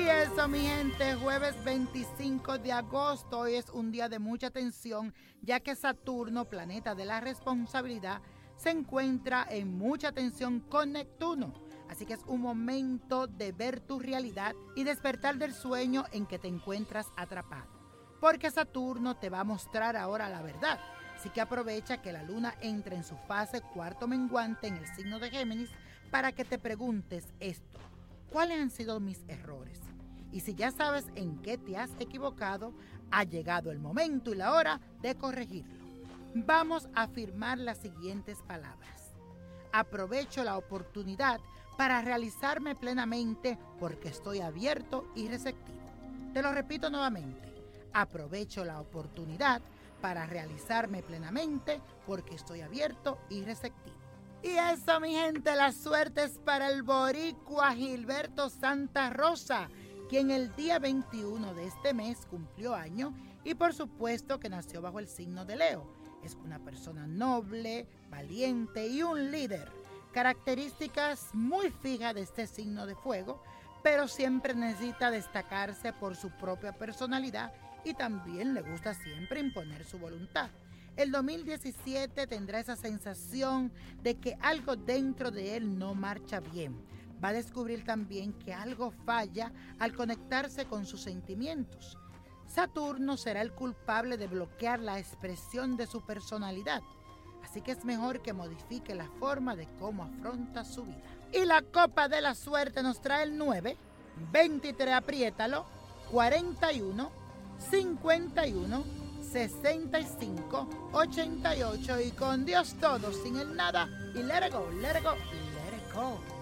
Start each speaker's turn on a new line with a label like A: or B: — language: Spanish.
A: eso, mi gente, jueves 25 de agosto hoy es un día de mucha tensión, ya que Saturno, planeta de la responsabilidad, se encuentra en mucha tensión con Neptuno. Así que es un momento de ver tu realidad y despertar del sueño en que te encuentras atrapado. Porque Saturno te va a mostrar ahora la verdad. Así que aprovecha que la luna entre en su fase cuarto menguante en el signo de Géminis para que te preguntes esto. ¿Cuáles han sido mis errores? Y si ya sabes en qué te has equivocado, ha llegado el momento y la hora de corregirlo. Vamos a afirmar las siguientes palabras. Aprovecho la oportunidad para realizarme plenamente porque estoy abierto y receptivo. Te lo repito nuevamente. Aprovecho la oportunidad para realizarme plenamente porque estoy abierto y receptivo. Y eso, mi gente, la suerte es para el boricua Gilberto Santa Rosa, quien el día 21 de este mes cumplió año y por supuesto que nació bajo el signo de Leo. Es una persona noble, valiente y un líder. Características muy fijas de este signo de fuego, pero siempre necesita destacarse por su propia personalidad y también le gusta siempre imponer su voluntad. El 2017 tendrá esa sensación de que algo dentro de él no marcha bien. Va a descubrir también que algo falla al conectarse con sus sentimientos. Saturno será el culpable de bloquear la expresión de su personalidad. Así que es mejor que modifique la forma de cómo afronta su vida. Y la copa de la suerte nos trae el 9, 23, apriétalo, 41, 51, 65 88 y con Dios todo, sin el nada y let it go, let it go, let it go.